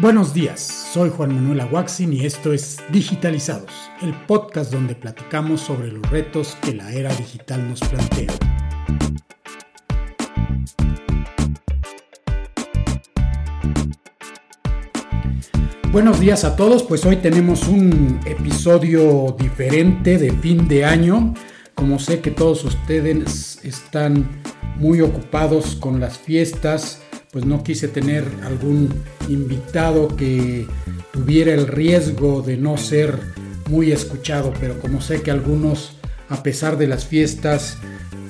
Buenos días, soy Juan Manuel Aguaxin y esto es Digitalizados, el podcast donde platicamos sobre los retos que la era digital nos plantea. Buenos días a todos, pues hoy tenemos un episodio diferente de fin de año. Como sé que todos ustedes están muy ocupados con las fiestas, pues no quise tener algún invitado que tuviera el riesgo de no ser muy escuchado, pero como sé que algunos, a pesar de las fiestas,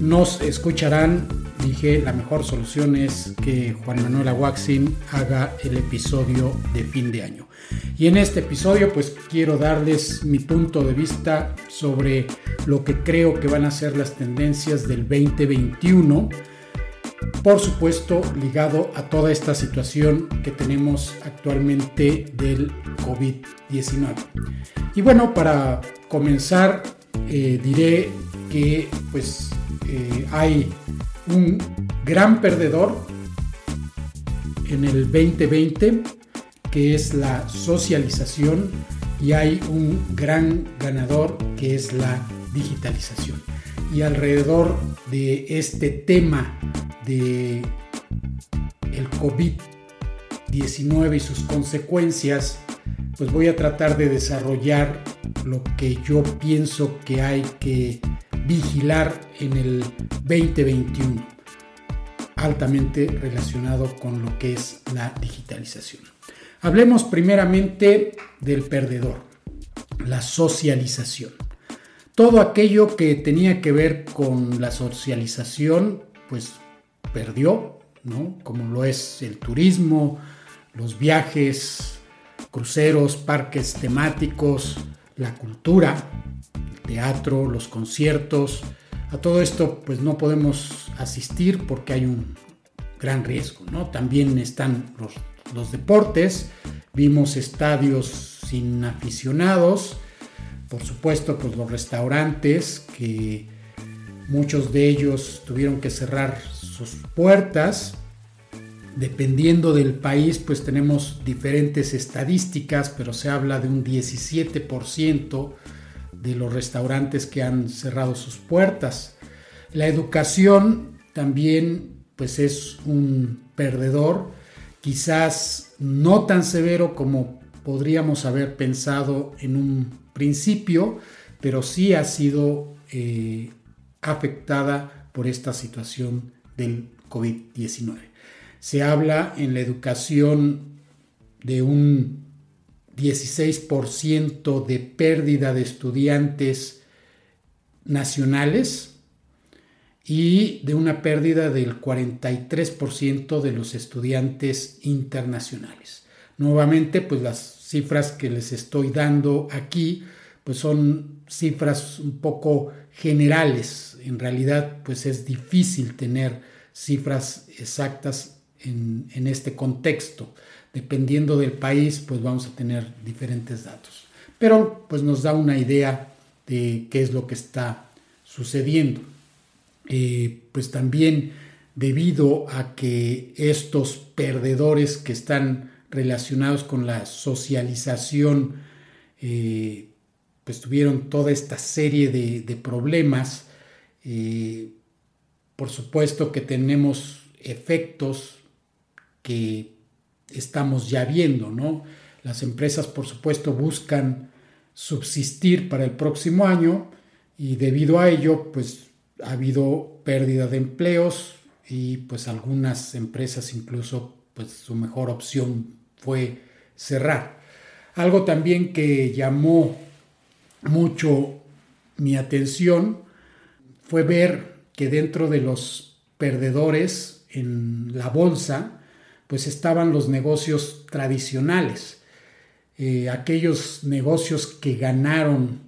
nos escucharán, dije la mejor solución es que Juan Manuel Aguaxin haga el episodio de fin de año. Y en este episodio pues quiero darles mi punto de vista sobre lo que creo que van a ser las tendencias del 2021 por supuesto ligado a toda esta situación que tenemos actualmente del COVID-19. Y bueno, para comenzar eh, diré que pues eh, hay un gran perdedor en el 2020 que es la socialización y hay un gran ganador que es la digitalización. Y alrededor de este tema de el COVID-19 y sus consecuencias, pues voy a tratar de desarrollar lo que yo pienso que hay que vigilar en el 2021, altamente relacionado con lo que es la digitalización. Hablemos primeramente del perdedor, la socialización. Todo aquello que tenía que ver con la socialización, pues perdió, ¿no? como lo es el turismo, los viajes, cruceros, parques temáticos, la cultura, el teatro, los conciertos. A todo esto pues no podemos asistir porque hay un gran riesgo. ¿no? También están los, los deportes, vimos estadios sin aficionados, por supuesto pues los restaurantes que muchos de ellos tuvieron que cerrar sus puertas. Dependiendo del país, pues tenemos diferentes estadísticas, pero se habla de un 17% de los restaurantes que han cerrado sus puertas. La educación también pues es un perdedor, quizás no tan severo como podríamos haber pensado en un principio, pero sí ha sido eh, afectada por esta situación del COVID-19. Se habla en la educación de un 16% de pérdida de estudiantes nacionales y de una pérdida del 43% de los estudiantes internacionales. Nuevamente, pues las cifras que les estoy dando aquí, pues son cifras un poco generales. En realidad, pues es difícil tener cifras exactas en, este contexto. Dependiendo del país, pues vamos a tener diferentes datos. Pero pues nos da una idea de qué es lo que está sucediendo. Eh, pues también debido a que estos perdedores que están relacionados con la socialización eh, pues tuvieron toda esta serie de, problemas. Eh, por supuesto que tenemos efectos que estamos ya viendo, ¿no? Las empresas, por supuesto, buscan subsistir para el próximo año y debido a ello, pues ha habido pérdida de empleos y pues algunas empresas incluso, pues su mejor opción fue cerrar. Algo también que llamó mucho mi atención fue ver que dentro de los perdedores en la bolsa, pues estaban los negocios tradicionales, eh, aquellos negocios que ganaron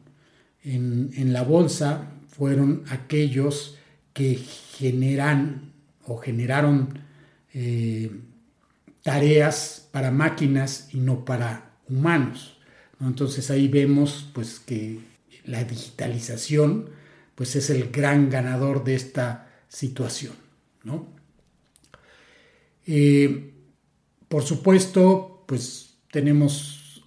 en, la bolsa fueron aquellos que generan o generaron eh, tareas para máquinas y no para humanos. Entonces ahí vemos pues que la digitalización pues es el gran ganador de esta situación. ¿no? Eh, por supuesto, pues tenemos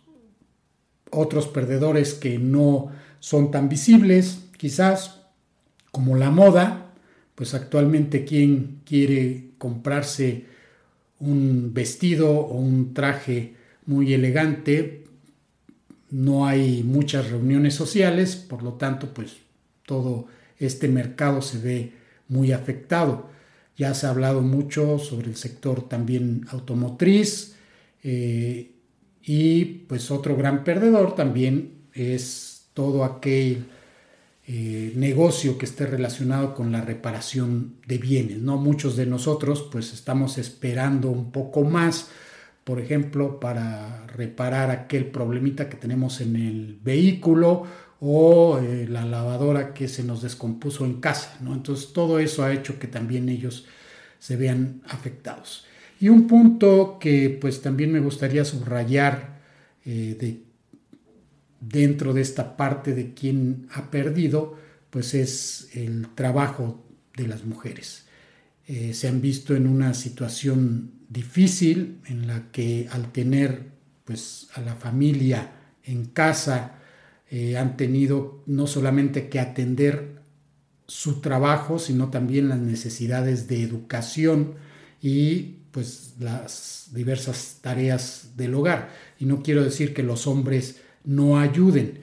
otros perdedores que no son tan visibles, quizás, como la moda, pues actualmente quien quiere comprarse un vestido o un traje muy elegante, no hay muchas reuniones sociales, por lo tanto, pues todo este mercado se ve muy afectado. Ya se ha hablado mucho sobre el sector también automotriz eh, y pues otro gran perdedor también es todo aquel eh, negocio que esté relacionado con la reparación de bienes. ¿no? Muchos de nosotros pues estamos esperando un poco más, por ejemplo, para reparar aquel problemita que tenemos en el vehículo o eh, la lavadora que se nos descompuso en casa. ¿no? Entonces todo eso ha hecho que también ellos se vean afectados. Y un punto que pues también me gustaría subrayar eh, de, dentro de esta parte de quien ha perdido, pues es el trabajo de las mujeres. Eh, se han visto en una situación difícil en la que al tener pues a la familia en casa, eh, han tenido no solamente que atender su trabajo, sino también las necesidades de educación y pues las diversas tareas del hogar. Y no quiero decir que los hombres no ayuden,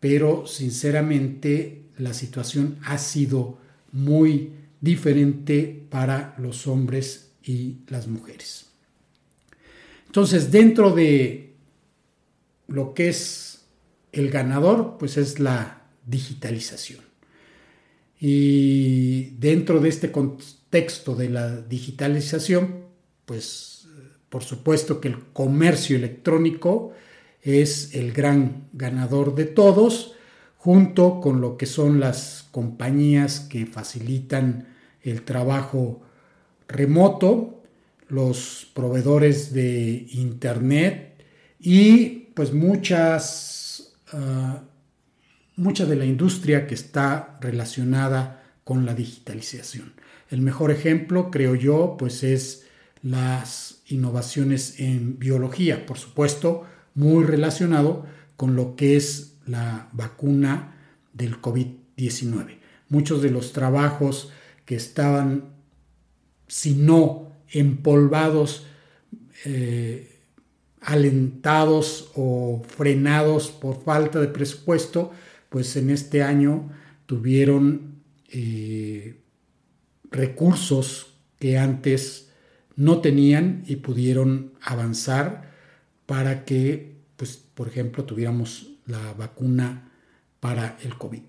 pero sinceramente la situación ha sido muy diferente para los hombres y las mujeres. Entonces, dentro de lo que es el ganador pues es la digitalización. Y dentro de este contexto de la digitalización, pues por supuesto que el comercio electrónico es el gran ganador de todos, junto con lo que son las compañías que facilitan el trabajo remoto, los proveedores de Internet y pues muchas Ah, mucha de la industria que está relacionada con la digitalización. El mejor ejemplo, creo yo, pues es las innovaciones en biología, por supuesto, muy relacionado con lo que es la vacuna del COVID-19. Muchos de los trabajos que estaban, si no empolvados, eh, alentados o frenados por falta de presupuesto, pues en este año tuvieron eh, recursos que antes no tenían y pudieron avanzar para que, pues, por ejemplo, tuviéramos la vacuna para el COVID.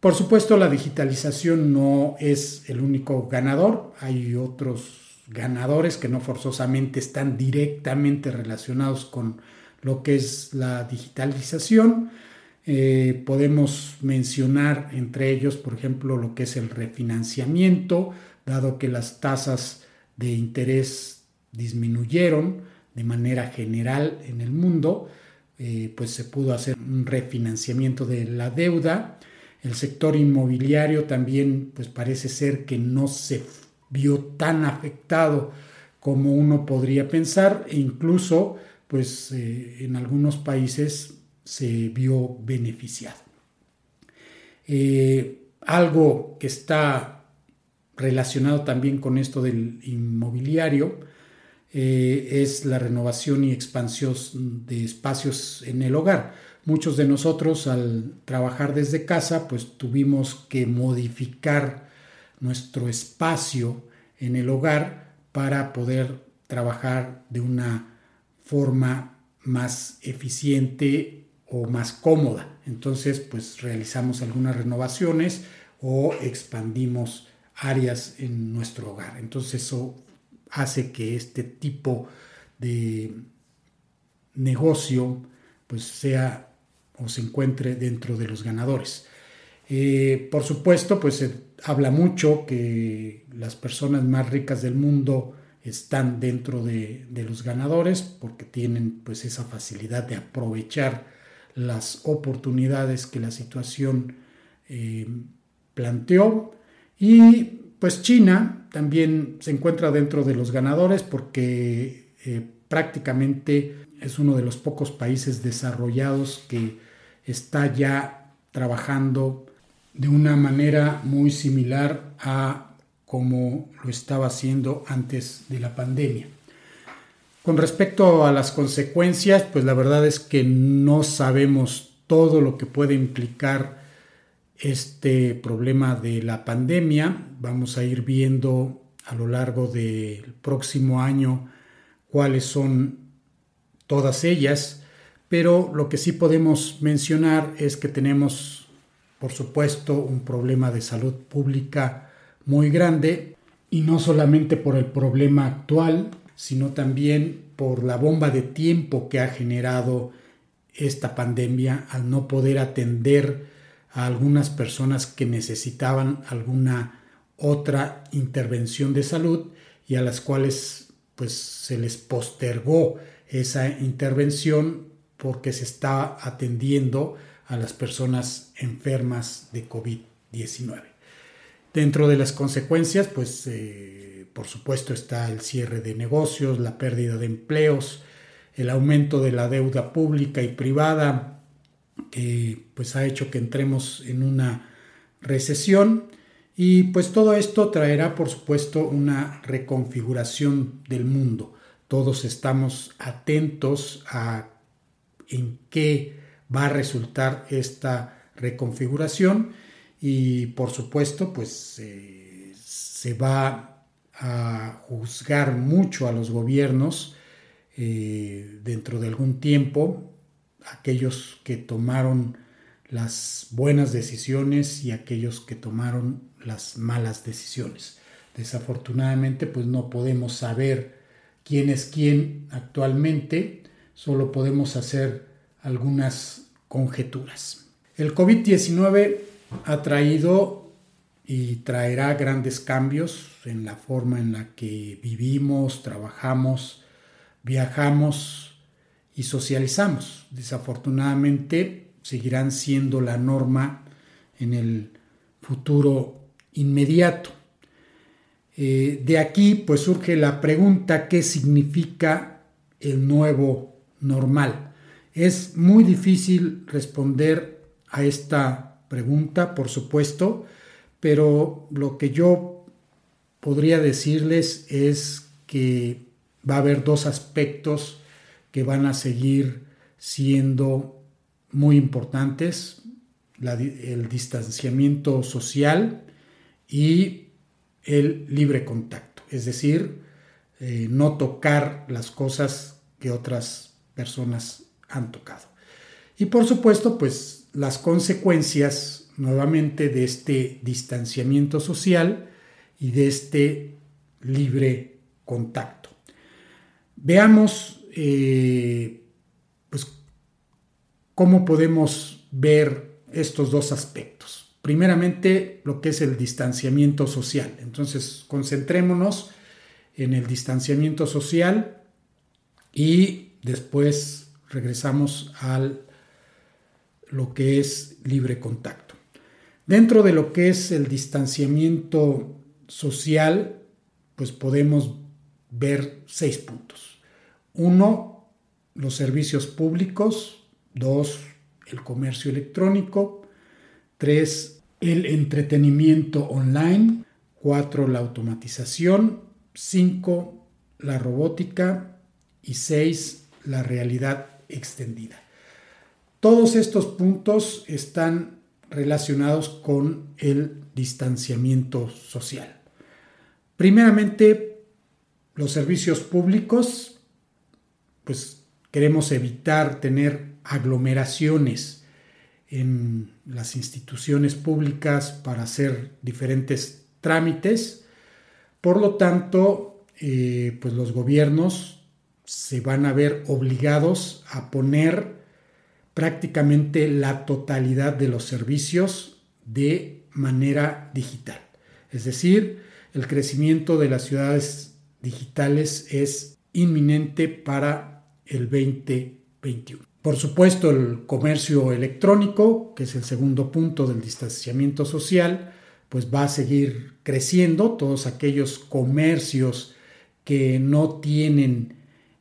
Por supuesto, la digitalización no es el único ganador, hay otros ganadores que no forzosamente están directamente relacionados con lo que es la digitalización. Eh, podemos mencionar entre ellos, por ejemplo, lo que es el refinanciamiento, dado que las tasas de interés disminuyeron de manera general en el mundo, eh, pues se pudo hacer un refinanciamiento de la deuda. El sector inmobiliario también, pues parece ser que no se vio tan afectado como uno podría pensar e incluso pues eh, en algunos países se vio beneficiado. Eh, algo que está relacionado también con esto del inmobiliario eh, es la renovación y expansión de espacios en el hogar. Muchos de nosotros al trabajar desde casa pues tuvimos que modificar nuestro espacio en el hogar para poder trabajar de una forma más eficiente o más cómoda. Entonces, pues realizamos algunas renovaciones o expandimos áreas en nuestro hogar. Entonces, eso hace que este tipo de negocio pues sea o se encuentre dentro de los ganadores. Eh, por supuesto, pues se habla mucho que las personas más ricas del mundo están dentro de, los ganadores porque tienen pues esa facilidad de aprovechar las oportunidades que la situación eh, planteó y pues China también se encuentra dentro de los ganadores porque eh, prácticamente es uno de los pocos países desarrollados que está ya trabajando de una manera muy similar a como lo estaba haciendo antes de la pandemia. Con respecto a las consecuencias, pues la verdad es que no sabemos todo lo que puede implicar este problema de la pandemia. Vamos a ir viendo a lo largo del próximo año cuáles son todas ellas, pero lo que sí podemos mencionar es que tenemos, por supuesto, un problema de salud pública muy grande y no solamente por el problema actual, sino también por la bomba de tiempo que ha generado esta pandemia al no poder atender a algunas personas que necesitaban alguna otra intervención de salud y a las cuales pues se les postergó esa intervención porque se está atendiendo a las personas enfermas de COVID-19. Dentro de las consecuencias, pues eh, por supuesto está el cierre de negocios, la pérdida de empleos, el aumento de la deuda pública y privada, que pues ha hecho que entremos en una recesión y pues todo esto traerá por supuesto una reconfiguración del mundo. Todos estamos atentos a en qué va a resultar esta reconfiguración y por supuesto pues eh, se va a juzgar mucho a los gobiernos eh, dentro de algún tiempo, aquellos que tomaron las buenas decisiones y aquellos que tomaron las malas decisiones. Desafortunadamente, pues no podemos saber quién es quién actualmente, solo podemos hacer algunas conjeturas. El COVID-19 ha traído y traerá grandes cambios en la forma en la que vivimos, trabajamos, viajamos y socializamos. Desafortunadamente seguirán siendo la norma en el futuro inmediato. Eh, de aquí pues surge la pregunta ¿qué significa el nuevo normal? Es muy difícil responder a esta pregunta, por supuesto, pero lo que yo podría decirles es que va a haber dos aspectos que van a seguir siendo muy importantes, el distanciamiento social y el libre contacto, es decir, eh, no tocar las cosas que otras personas han tocado. Y por supuesto, pues las consecuencias nuevamente de este distanciamiento social y de este libre contacto. Veamos eh, pues, cómo podemos ver estos dos aspectos. Primeramente, lo que es el distanciamiento social. Entonces, concentrémonos en el distanciamiento social y después regresamos al lo que es libre contacto. Dentro de lo que es el distanciamiento social, pues podemos ver seis puntos. Uno, los servicios públicos. Dos, el comercio electrónico. Tres, el entretenimiento online. Cuatro, la automatización. Cinco, la robótica. Y seis, la realidad extendida. Todos estos puntos están relacionados con el distanciamiento social. Primeramente, los servicios públicos, pues queremos evitar tener aglomeraciones en las instituciones públicas para hacer diferentes trámites. Por lo tanto, eh, pues los gobiernos se van a ver obligados a poner prácticamente la totalidad de los servicios de manera digital. Es decir, el crecimiento de las ciudades digitales es inminente para el 2021. Por supuesto, el comercio electrónico, que es el segundo punto del distanciamiento social, pues va a seguir creciendo. Todos aquellos comercios que no tienen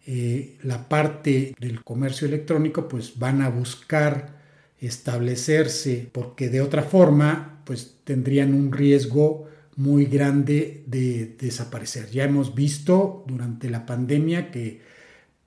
eh, la parte del comercio electrónico pues van a buscar establecerse porque de otra forma pues tendrían un riesgo muy grande de desaparecer. Ya hemos visto durante la pandemia que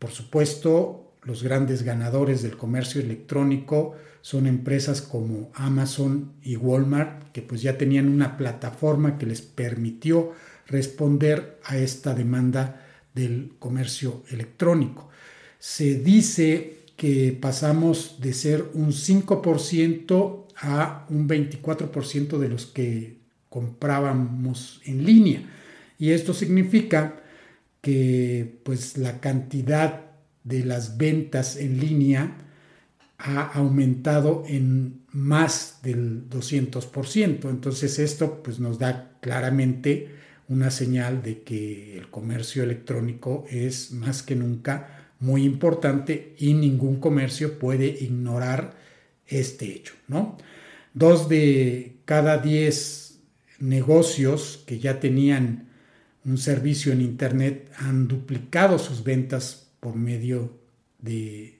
por supuesto los grandes ganadores del comercio electrónico son empresas como Amazon y Walmart que pues ya tenían una plataforma que les permitió responder a esta demanda del comercio electrónico. Se dice que pasamos de ser un 5% a un 24% de los que comprábamos en línea. Y esto significa que pues la cantidad de las ventas en línea ha aumentado en más del 200%. Entonces esto pues nos da claramente una señal de que el comercio electrónico es más que nunca muy importante y ningún comercio puede ignorar este hecho, ¿no? Dos de cada diez negocios que ya tenían un servicio en internet han duplicado sus ventas por medio de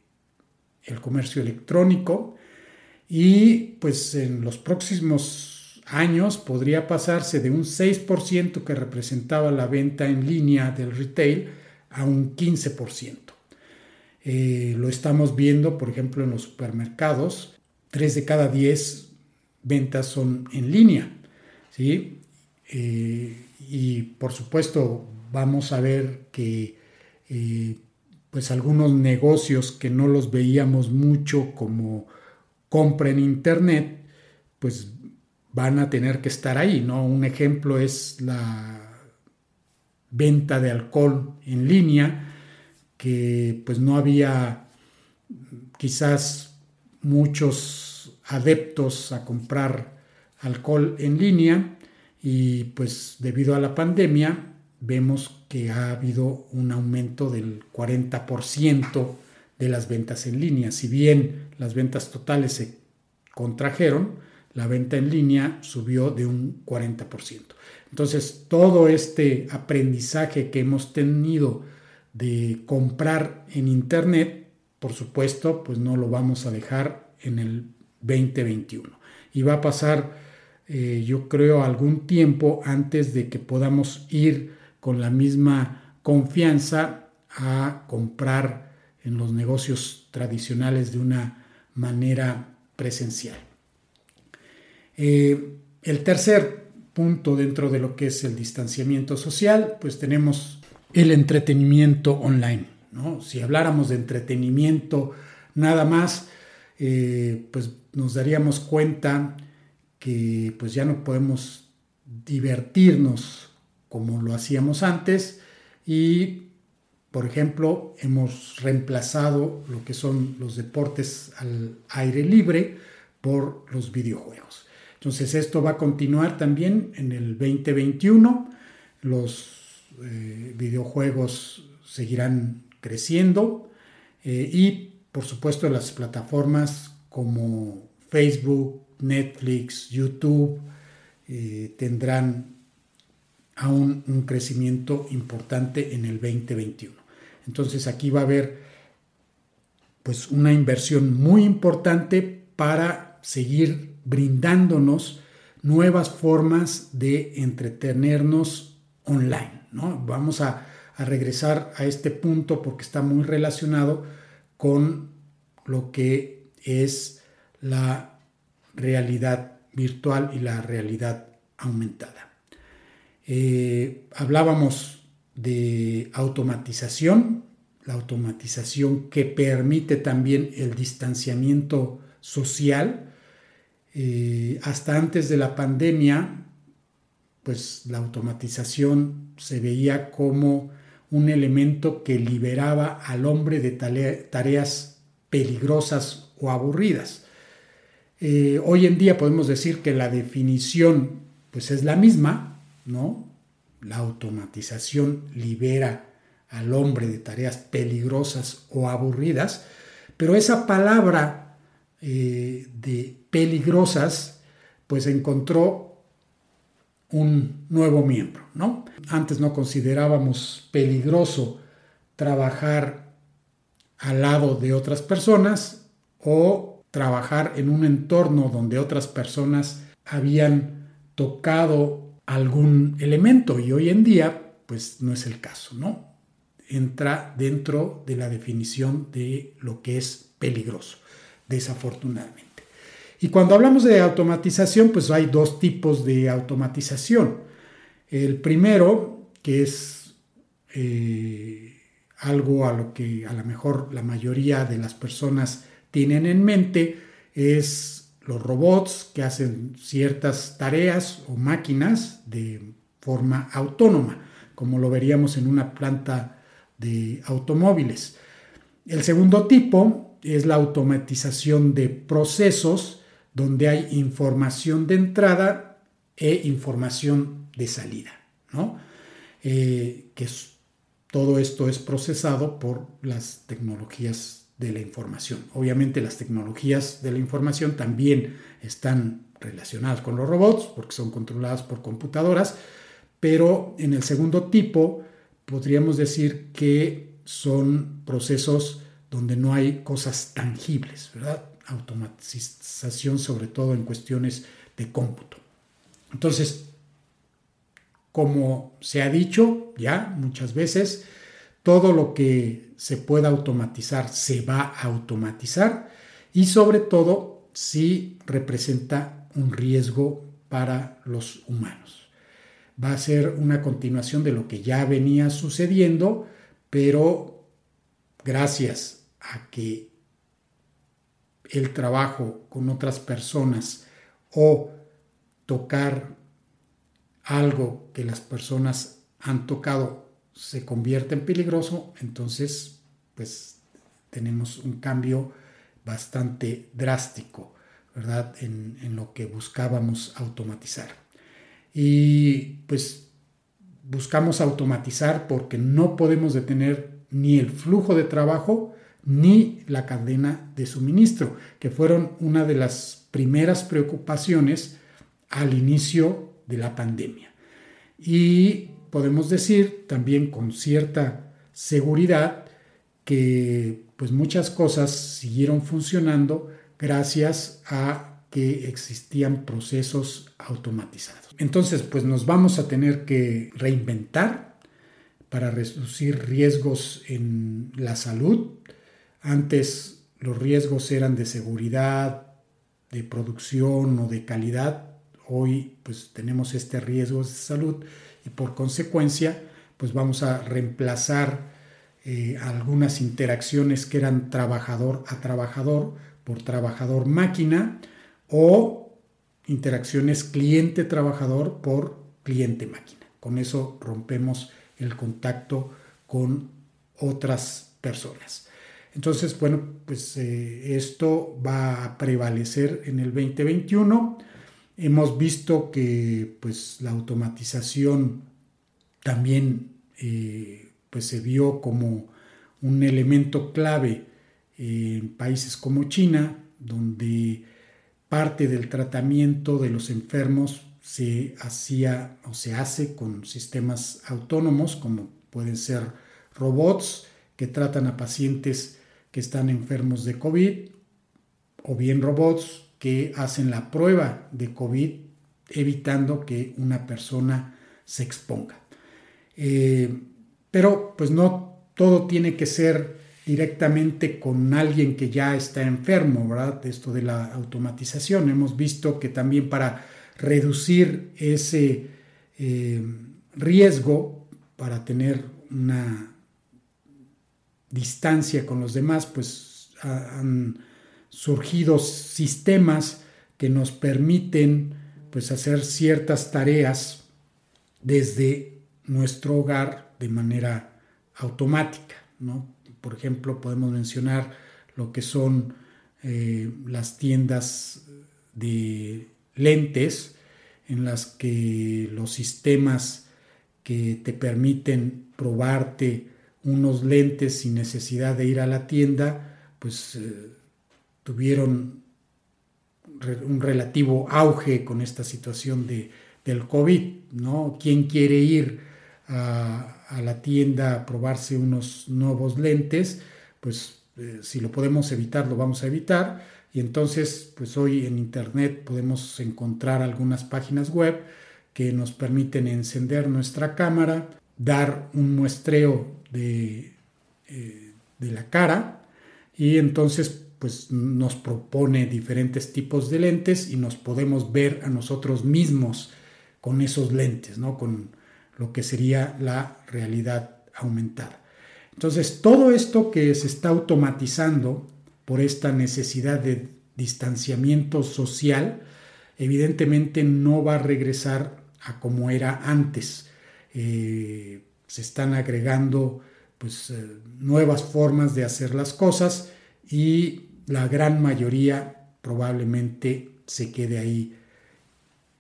el comercio electrónico y pues en los próximos años podría pasarse de un 6% que representaba la venta en línea del retail a un 15%. Eh, lo estamos viendo, por ejemplo, en los supermercados, 3 de cada 10 ventas son en línea. ¿sí? Eh, y por supuesto vamos a ver que eh, pues algunos negocios que no los veíamos mucho como compra en internet, pues van a tener que estar ahí, ¿no? Un ejemplo es la venta de alcohol en línea, que pues no había quizás muchos adeptos a comprar alcohol en línea y pues debido a la pandemia vemos que ha habido un aumento del 40% de las ventas en línea. Si bien las ventas totales se contrajeron, la venta en línea subió de un 40%. Entonces, todo este aprendizaje que hemos tenido de comprar en Internet, por supuesto, pues no lo vamos a dejar en el 2021. Y va a pasar, eh, yo creo, algún tiempo antes de que podamos ir con la misma confianza a comprar en los negocios tradicionales de una manera presencial. Eh, el tercer punto dentro de lo que es el distanciamiento social, pues tenemos el entretenimiento online. ¿no? Si habláramos de entretenimiento nada más, eh, pues nos daríamos cuenta que pues ya no podemos divertirnos como lo hacíamos antes y, por ejemplo, hemos reemplazado lo que son los deportes al aire libre por los videojuegos. Entonces esto va a continuar también en el 2021. Los eh, videojuegos seguirán creciendo eh, y por supuesto las plataformas como Facebook, Netflix, YouTube eh, tendrán aún un crecimiento importante en el 2021. Entonces aquí va a haber pues una inversión muy importante para seguir brindándonos nuevas formas de entretenernos online. ¿no? Vamos a, a regresar a este punto porque está muy relacionado con lo que es la realidad virtual y la realidad aumentada. Eh, hablábamos de automatización, la automatización que permite también el distanciamiento social. Eh, hasta antes de la pandemia, pues la automatización se veía como un elemento que liberaba al hombre de tareas peligrosas o aburridas. Eh, hoy en día podemos decir que la definición pues es la misma, ¿no? La automatización libera al hombre de tareas peligrosas o aburridas, pero esa palabra eh, de peligrosas, pues encontró un nuevo miembro, ¿no? Antes no considerábamos peligroso trabajar al lado de otras personas o trabajar en un entorno donde otras personas habían tocado algún elemento y hoy en día pues no es el caso, ¿no? Entra dentro de la definición de lo que es peligroso, desafortunadamente. Y cuando hablamos de automatización, pues hay dos tipos de automatización. El primero, que es eh, algo a lo que a lo mejor la mayoría de las personas tienen en mente, es los robots que hacen ciertas tareas o máquinas de forma autónoma, como lo veríamos en una planta de automóviles. El segundo tipo es la automatización de procesos donde hay información de entrada e información de salida, ¿no? Eh, que todo esto es procesado por las tecnologías de la información. Obviamente las tecnologías de la información también están relacionadas con los robots porque son controladas por computadoras, pero en el segundo tipo podríamos decir que son procesos donde no hay cosas tangibles, ¿verdad? Automatización sobre todo en cuestiones de cómputo. Entonces, como se ha dicho ya muchas veces, todo lo que se pueda automatizar se va a automatizar y sobre todo si representa un riesgo para los humanos. Va a ser una continuación de lo que ya venía sucediendo, pero gracias a que el trabajo con otras personas o tocar algo que las personas han tocado se convierte en peligroso, entonces pues tenemos un cambio bastante drástico, ¿verdad? En, lo que buscábamos automatizar. Y pues buscamos automatizar porque no podemos detener ni el flujo de trabajo ni la cadena de suministro, que fueron una de las primeras preocupaciones al inicio de la pandemia. Y podemos decir también con cierta seguridad que pues muchas cosas siguieron funcionando gracias a que existían procesos automatizados. Entonces, pues nos vamos a tener que reinventar para reducir riesgos en la salud. Antes los riesgos eran de seguridad, de producción o de calidad. Hoy pues tenemos este riesgo de salud y por consecuencia pues vamos a reemplazar eh, algunas interacciones que eran trabajador a trabajador por trabajador máquina o interacciones cliente trabajador por cliente máquina. Con eso rompemos el contacto con otras personas. Entonces, bueno, pues eh, esto va a prevalecer en el 2021 Hemos visto que pues, la automatización también eh, pues, se vio como un elemento clave en países como China, donde parte del tratamiento de los enfermos se hacía o se hace con sistemas autónomos, como pueden ser robots que tratan a pacientes que están enfermos de COVID, o bien robots que hacen la prueba de COVID evitando que una persona se exponga. Eh, pero pues no todo tiene que ser directamente con alguien que ya está enfermo, ¿verdad? Esto de la automatización. Hemos visto que también para reducir ese eh, riesgo, para tener una distancia con los demás, pues han surgido sistemas que nos permiten pues hacer ciertas tareas desde nuestro hogar de manera automática. ¿no? Por ejemplo, podemos mencionar lo que son eh, las tiendas de lentes en las que los sistemas que te permiten probarte unos lentes sin necesidad de ir a la tienda, pues eh, tuvieron un relativo auge con esta situación de, del COVID, ¿no? ¿Quién quiere ir a, la tienda a probarse unos nuevos lentes, pues eh, si lo podemos evitar, lo vamos a evitar. Y entonces, pues hoy en Internet podemos encontrar algunas páginas web que nos permiten encender nuestra cámara, dar un muestreo de, eh, de la cara y entonces pues nos propone diferentes tipos de lentes y nos podemos ver a nosotros mismos con esos lentes, ¿no? Con lo que sería la realidad aumentada. Entonces, todo esto que se está automatizando por esta necesidad de distanciamiento social, evidentemente no va a regresar a como era antes. Eh, se están agregando pues, eh, nuevas formas de hacer las cosas y la gran mayoría probablemente se quede ahí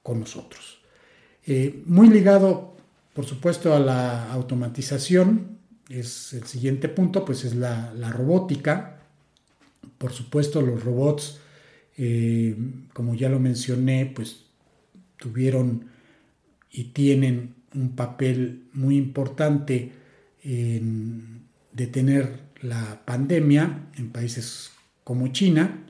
con nosotros. Eh, muy ligado, por supuesto, a la automatización, es el siguiente punto, pues es la, robótica. Por supuesto, los robots, eh, como ya lo mencioné, pues tuvieron y tienen un papel muy importante en detener la pandemia en países como China,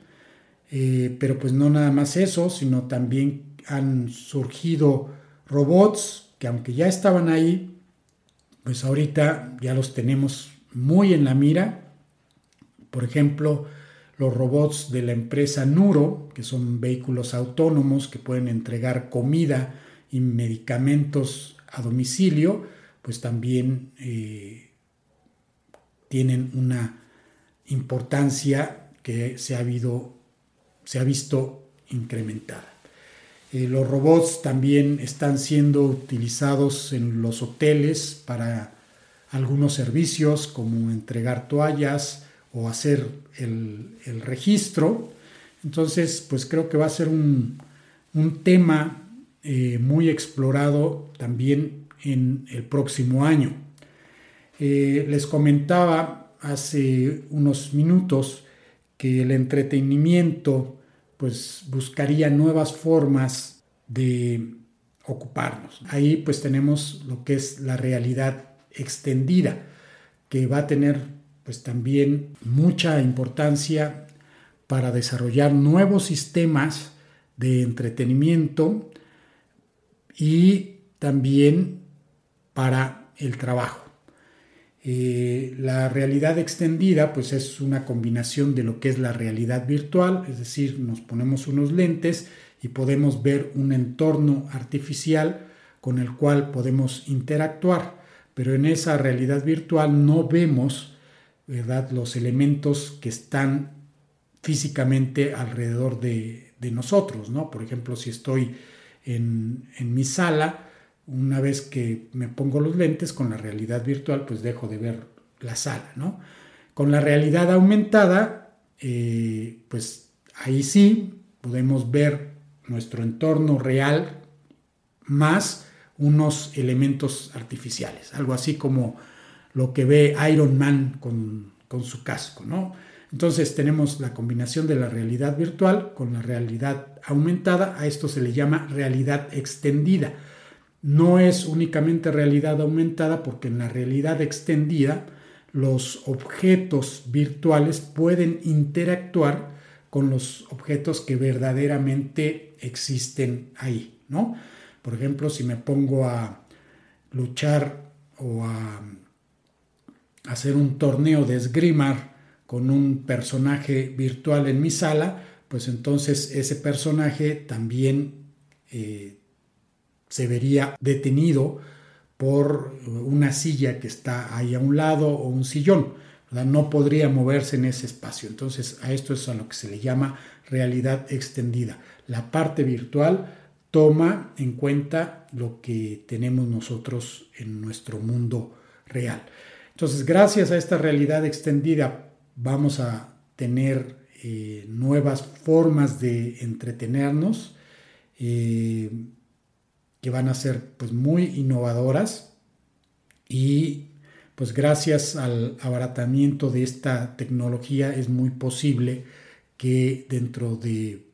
eh, pero pues no nada más eso, sino también han surgido robots que aunque ya estaban ahí, pues ahorita ya los tenemos muy en la mira. Por ejemplo, los robots de la empresa Nuro, que son vehículos autónomos que pueden entregar comida y medicamentos a domicilio, pues también eh, tienen una importancia que se ha, habido, se ha visto incrementada. Eh, los robots también están siendo utilizados en los hoteles para algunos servicios como entregar toallas o hacer el, registro. Entonces, pues creo que va a ser un, tema eh, muy explorado también en el próximo año. Eh, les comentaba hace unos minutos que el entretenimiento pues buscaría nuevas formas de ocuparnos. Ahí pues tenemos lo que es la realidad extendida, que va a tener pues también mucha importancia para desarrollar nuevos sistemas de entretenimiento y también para el trabajo. Eh, la realidad extendida pues es una combinación de lo que es la realidad virtual, es decir, nos ponemos unos lentes y podemos ver un entorno artificial con el cual podemos interactuar, pero en esa realidad virtual no vemos ¿verdad? los elementos que están físicamente alrededor de, nosotros. ¿no? Por ejemplo, si estoy en, en mi sala, una vez que me pongo los lentes con la realidad virtual, pues dejo de ver la sala, ¿no? Con la realidad aumentada, eh, pues ahí sí podemos ver nuestro entorno real más unos elementos artificiales, algo así como lo que ve Iron Man con, con su casco, ¿no? Entonces tenemos la combinación de la realidad virtual con la realidad aumentada, a esto se le llama realidad extendida no es únicamente realidad aumentada porque en la realidad extendida los objetos virtuales pueden interactuar con los objetos que verdaderamente existen ahí, ¿no? Por ejemplo, si me pongo a luchar o a hacer un torneo de esgrimar con un personaje virtual en mi sala, pues entonces ese personaje también eh, se vería detenido por una silla que está ahí a un lado o un sillón. No podría moverse en ese espacio. Entonces a esto es a lo que se le llama realidad extendida. La parte virtual toma en cuenta lo que tenemos nosotros en nuestro mundo real. Entonces, gracias a esta realidad extendida vamos a tener eh, nuevas formas de entretenernos. Eh, que van a ser pues muy innovadoras y pues gracias al abaratamiento de esta tecnología es muy posible que dentro de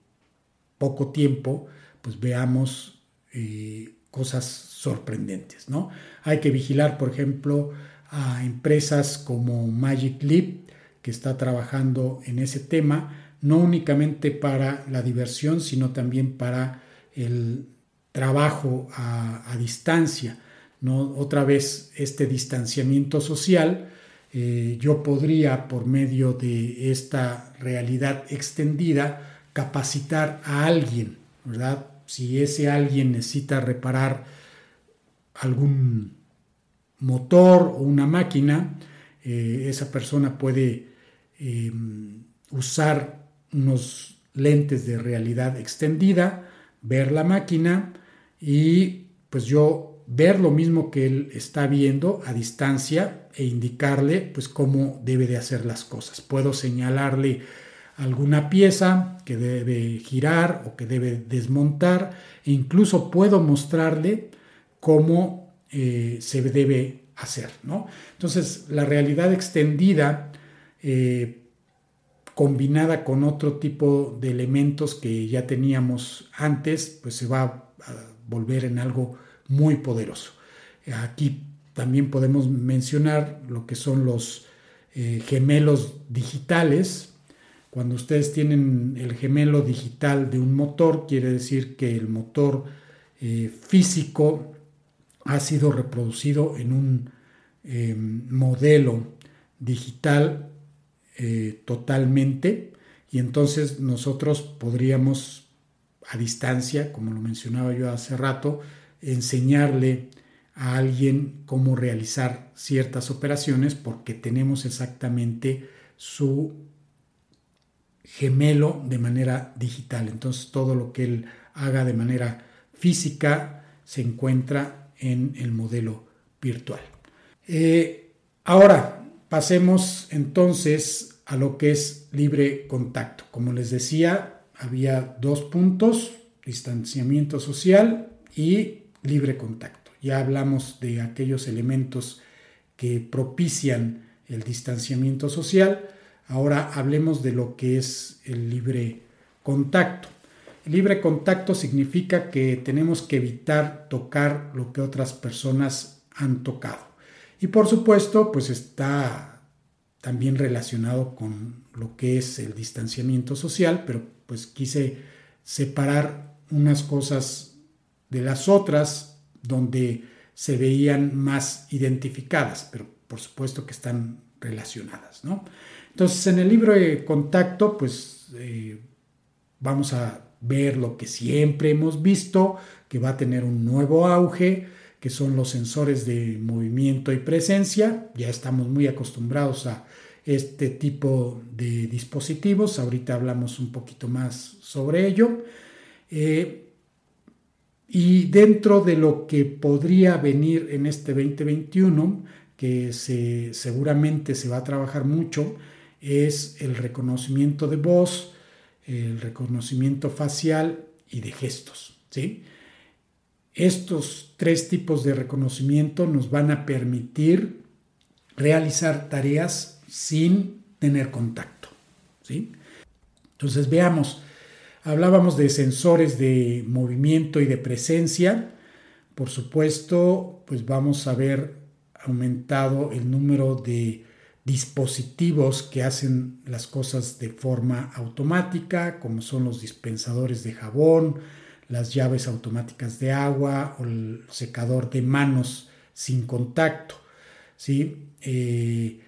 poco tiempo pues veamos eh, cosas sorprendentes, ¿no? Hay que vigilar, por ejemplo, a empresas como Magic Leap, que está trabajando en ese tema, no únicamente para la diversión, sino también para el trabajo a, distancia. ¿no? Otra vez, este distanciamiento social, eh, yo podría, por medio de esta realidad extendida, capacitar a alguien, ¿verdad? Si ese alguien necesita reparar algún motor o una máquina, eh, esa persona puede eh, usar unos lentes de realidad extendida, ver la máquina, y pues yo ver lo mismo que él está viendo a distancia e indicarle pues cómo debe de hacer las cosas. Puedo señalarle alguna pieza que debe girar o que debe desmontar e incluso puedo mostrarle cómo eh, se debe hacer. ¿no? Entonces la realidad extendida eh, combinada con otro tipo de elementos que ya teníamos antes, pues se va a volver en algo muy poderoso. Aquí también podemos mencionar lo que son los eh, gemelos digitales. Cuando ustedes tienen el gemelo digital de un motor, quiere decir que el motor eh, físico ha sido reproducido en un eh, modelo digital totalmente y entonces nosotros podríamos a distancia, como lo mencionaba yo hace rato, enseñarle a alguien cómo realizar ciertas operaciones porque tenemos exactamente su gemelo de manera digital. Entonces todo lo que él haga de manera física se encuentra en el modelo virtual. Eh, ahora pasemos entonces a lo que es libre contacto. Como les decía, había dos puntos, distanciamiento social y libre contacto. Ya hablamos de aquellos elementos que propician el distanciamiento social. Ahora hablemos de lo que es el libre contacto. Libre contacto significa que tenemos que evitar tocar lo que otras personas han tocado. Y por supuesto, pues está también relacionado con lo que es el distanciamiento social, pero pues quise separar unas cosas de las otras donde se veían más identificadas, pero por supuesto que están relacionadas, ¿no? Entonces, en el libro de contacto, pues eh, vamos a ver lo que siempre hemos visto, que va a tener un nuevo auge, que son los sensores de movimiento y presencia. Ya estamos muy acostumbrados a este tipo de dispositivos. Ahorita hablamos un poquito más sobre ello. Eh, y dentro de lo que podría venir en este 2021, que se, seguramente se va a trabajar mucho, es el reconocimiento de voz, el reconocimiento facial y de gestos. ¿sí? Estos tres tipos de reconocimiento nos van a permitir realizar tareas sin tener contacto. ¿sí? Entonces veamos, hablábamos de sensores de movimiento y de presencia. Por supuesto, pues vamos a ver aumentado el número de dispositivos que hacen las cosas de forma automática, como son los dispensadores de jabón, las llaves automáticas de agua o el secador de manos sin contacto. ¿sí? Eh,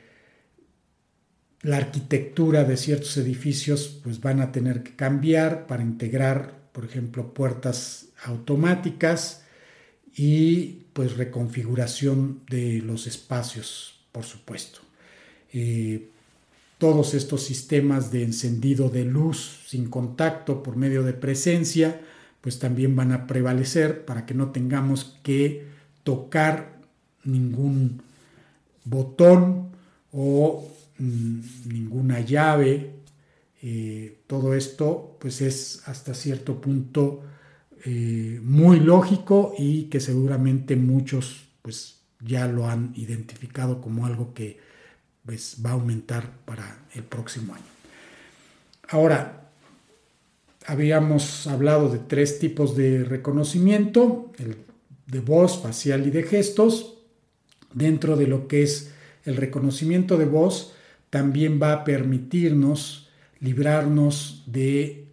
la arquitectura de ciertos edificios pues van a tener que cambiar para integrar, por ejemplo, puertas automáticas y pues reconfiguración de los espacios, por supuesto. Eh, todos estos sistemas de encendido de luz sin contacto por medio de presencia, pues también van a prevalecer para que no tengamos que tocar ningún botón o Mm, ninguna llave. Eh, todo esto pues es hasta cierto punto eh, muy lógico y que seguramente muchos pues ya lo han identificado como algo que pues, va a aumentar para el próximo año. Ahora, habíamos hablado de tres tipos de reconocimiento, el de voz, facial y de gestos. Dentro de lo que es el reconocimiento de voz, también va a permitirnos librarnos de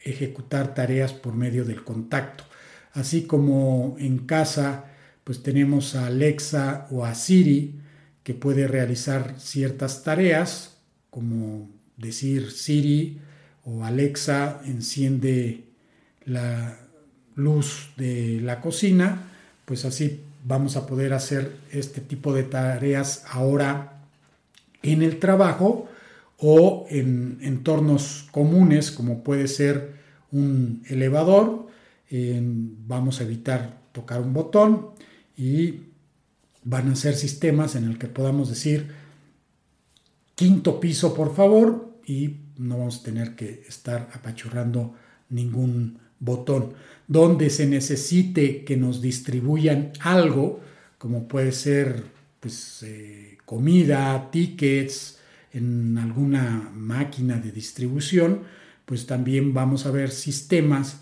ejecutar tareas por medio del contacto. Así como en casa, pues tenemos a Alexa o a Siri que puede realizar ciertas tareas, como decir Siri o Alexa enciende la luz de la cocina, pues así vamos a poder hacer este tipo de tareas ahora en el trabajo o en entornos comunes como puede ser un elevador. vamos a evitar tocar un botón y van a ser sistemas en el que podamos decir quinto piso por favor y no vamos a tener que estar apachurrando ningún botón. Donde se necesite que nos distribuyan algo, como puede ser pues, eh, comida, tickets, en alguna máquina de distribución, pues también vamos a ver sistemas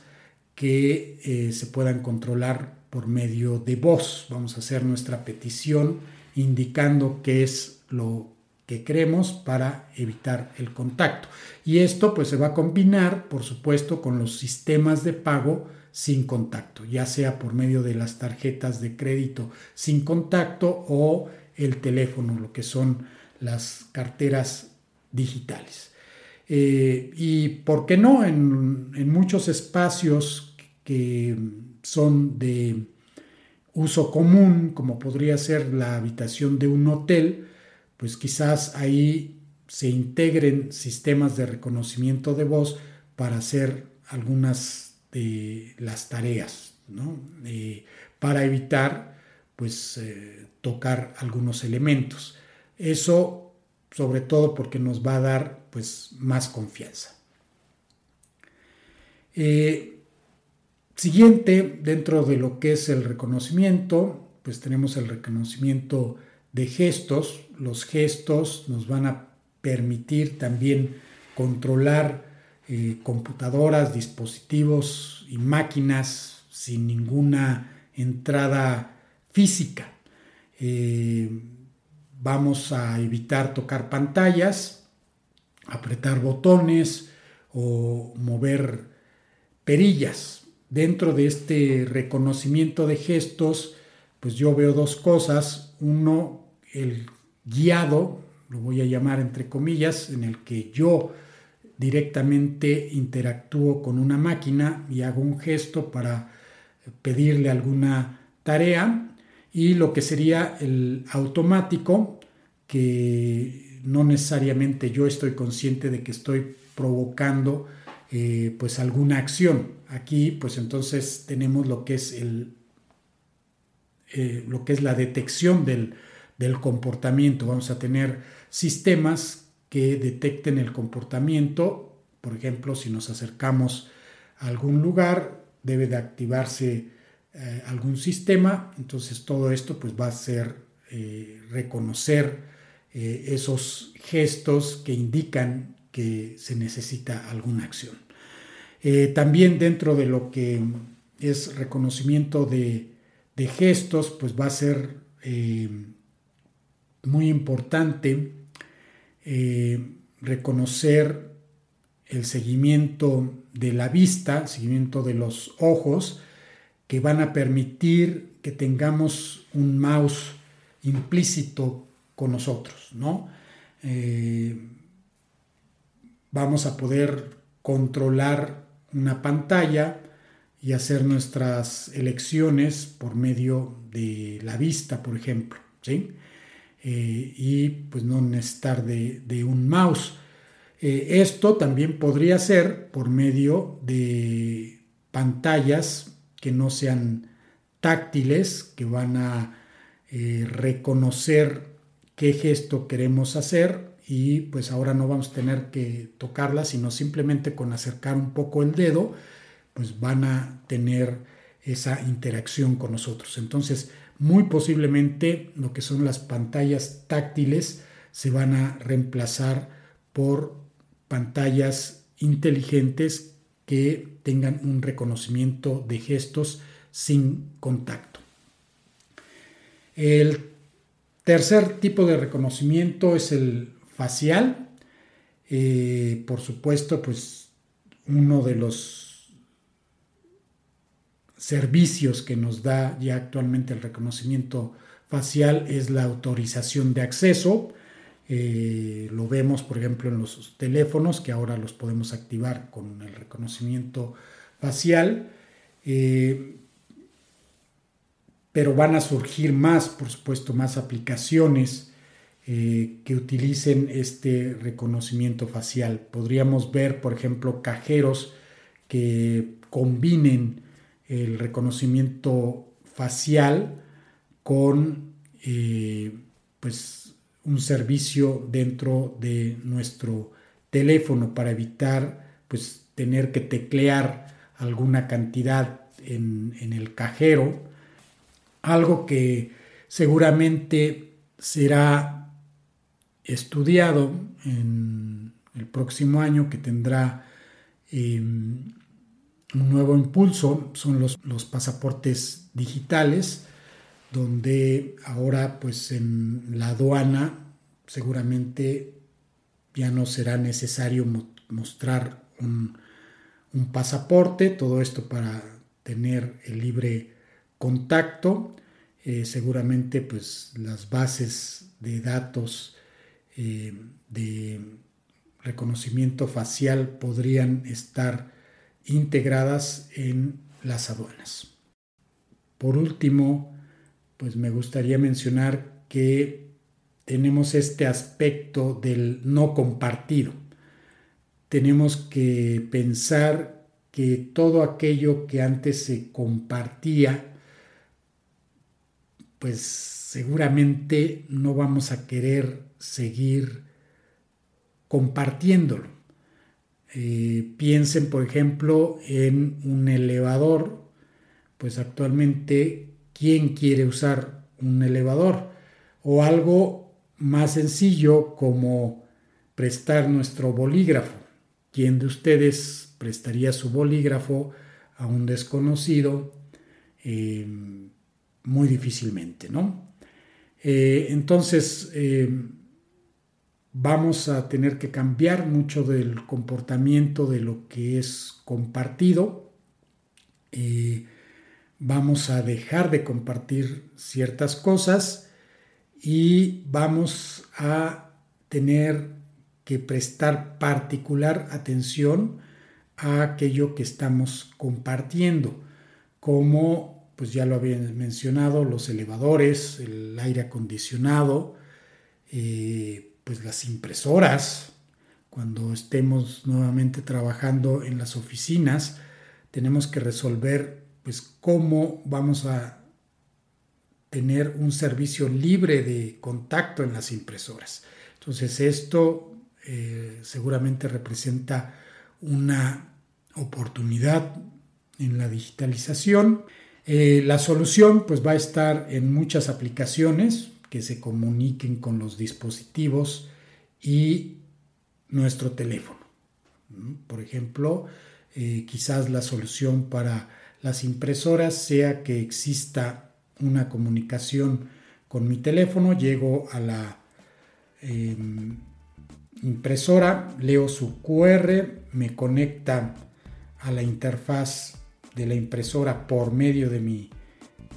que eh, se puedan controlar por medio de voz. Vamos a hacer nuestra petición indicando qué es lo que queremos para evitar el contacto. Y esto pues se va a combinar, por supuesto, con los sistemas de pago sin contacto, ya sea por medio de las tarjetas de crédito sin contacto o el teléfono, lo que son las carteras digitales. Eh, y por qué no, en, muchos espacios que son de uso común, como podría ser la habitación de un hotel, pues quizás ahí se integren sistemas de reconocimiento de voz para hacer algunas de las tareas, eh, para evitar pues eh, tocar algunos elementos. Eso sobre todo porque nos va a dar pues más confianza. Eh, siguiente, dentro de lo que es el reconocimiento, pues tenemos el reconocimiento de gestos. Los gestos nos van a permitir también controlar eh, computadoras, dispositivos y máquinas sin ninguna entrada física. Eh, vamos a evitar tocar pantallas, apretar botones o mover perillas. Dentro de este reconocimiento de gestos, pues yo veo dos cosas. Uno, el guiado, lo voy a llamar entre comillas, en el que yo directamente interactúo con una máquina y hago un gesto para pedirle alguna tarea y lo que sería el automático, que no necesariamente yo estoy consciente de que estoy provocando eh, pues alguna acción. Aquí pues entonces tenemos lo que es el eh, lo que es la detección del, del comportamiento. Vamos a tener sistemas que detecten el comportamiento. Por ejemplo, si nos acercamos a algún lugar, debe de activarse eh, algún sistema, entonces todo esto pues va a ser eh, reconocer eh, esos gestos que indican que se necesita alguna acción. también dentro de lo que es reconocimiento de, de gestos, pues va a ser muy importante reconocer el seguimiento de la vista, seguimiento de los ojos, que van a permitir que tengamos un mouse implícito con nosotros, ¿no? Eh, vamos a poder controlar una pantalla y hacer nuestras elecciones por medio de la vista, por ejemplo, ¿sí? Eh, y pues no necesitar de, un mouse. Eh, esto también podría ser por medio de pantallas que no sean táctiles, que van a eh, reconocer qué gesto queremos hacer y pues ahora no vamos a tener que tocarla, sino simplemente con acercar un poco el dedo, pues van a tener esa interacción con nosotros. Entonces, muy posiblemente lo que son las pantallas táctiles se van a reemplazar por pantallas inteligentes que tengan un reconocimiento de gestos sin contacto. El tercer tipo de reconocimiento es el facial. Eh, por supuesto, pues uno de los servicios que nos da ya actualmente el reconocimiento facial es la autorización de acceso. Eh, lo vemos, por ejemplo, en los teléfonos, que ahora los podemos activar con el reconocimiento facial. Eh, pero van a surgir más, por supuesto, más aplicaciones eh, que utilicen este reconocimiento facial. Podríamos ver, por ejemplo, cajeros que combinen el reconocimiento facial con eh, pues un servicio dentro de nuestro teléfono para evitar pues tener que teclear alguna cantidad en, en el cajero. Algo que seguramente será estudiado en el próximo año que tendrá em, un nuevo impulso son los, los, pasaportes digitales donde ahora pues en la aduana seguramente ya no será necesario mostrar un, un pasaporte todo esto para tener el libre contacto. Eh, seguramente pues las bases de datos eh, de reconocimiento facial podrían estar integradas en las aduanas. Por último, pues me gustaría mencionar que tenemos este aspecto del no compartido. Tenemos que pensar que todo aquello que antes se compartía pues seguramente no vamos a querer seguir compartiéndolo. Eh, piensen, por ejemplo, en un elevador, pues actualmente, ¿quién quiere usar un elevador? O algo más sencillo como prestar nuestro bolígrafo. ¿Quién de ustedes prestaría su bolígrafo a un desconocido? Eh, muy difícilmente, ¿no? Eh, entonces, eh, vamos a tener que cambiar mucho del comportamiento de lo que es compartido. Eh, vamos a dejar de compartir ciertas cosas y vamos a tener que prestar particular atención a aquello que estamos compartiendo, como pues ya lo había mencionado, los elevadores, el aire acondicionado, eh, pues las impresoras, cuando estemos nuevamente trabajando en las oficinas, tenemos que resolver pues cómo vamos a tener un servicio libre de contacto en las impresoras. Entonces esto eh, seguramente representa una oportunidad en la digitalización eh, la solución pues va a estar en muchas aplicaciones que se comuniquen con los dispositivos y nuestro teléfono. Por ejemplo, eh, quizás la solución para las impresoras sea que exista una comunicación con mi teléfono, llego a la em, impresora, leo su QR, me conecta a la interfaz de la impresora por medio de mi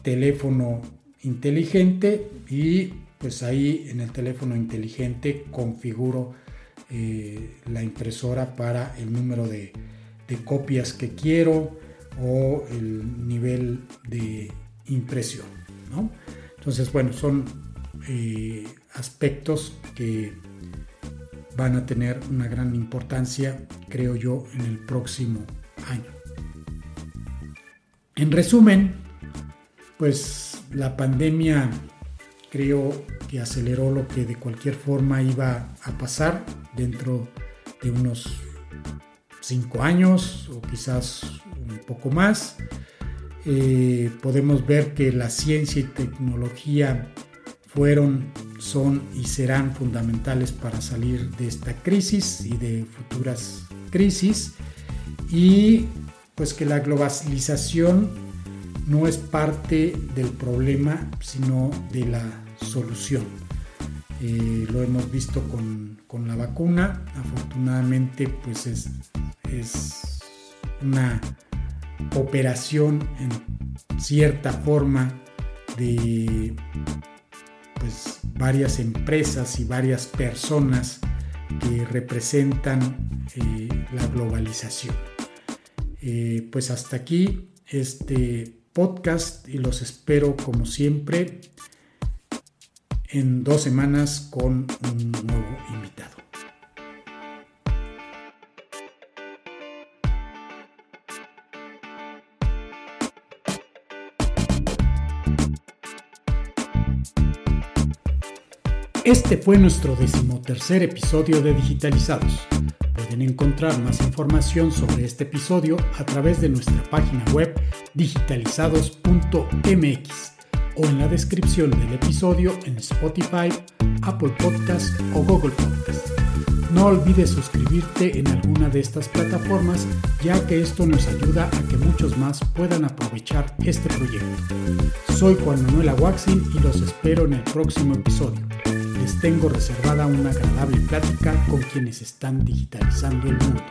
teléfono inteligente y pues ahí en el teléfono inteligente configuro eh, la impresora para el número de, copias que quiero o el nivel de impresión. Entonces, bueno, son eh, aspectos que van a tener una gran importancia, creo yo, en el próximo año. En resumen, pues la pandemia creo que aceleró lo que de cualquier forma iba a pasar dentro de unos cinco años o quizás un poco más. Eh, podemos ver que la ciencia y tecnología fueron, son y serán fundamentales para salir de esta crisis y de futuras crisis. Y pues que la globalización no es parte del problema, sino de la solución. Eh, lo hemos visto con, la vacuna, afortunadamente pues es, es una operación en cierta forma de pues varias empresas y varias personas que representan eh, la globalización. Eh, pues hasta aquí este podcast y los espero como siempre en dos semanas con un nuevo invitado. Este fue nuestro decimotercer episodio de Digitalizados. Pueden encontrar más información sobre este episodio a través de nuestra página web digitalizados.mx o en la descripción del episodio en Spotify, Apple Podcast o Google Podcast. No olvides suscribirte en alguna de estas plataformas ya que esto nos ayuda a que muchos más puedan aprovechar este proyecto. Soy Juan Manuel Aguaxin y los espero en el próximo episodio les tengo reservada una agradable plática con quienes están digitalizando el mundo.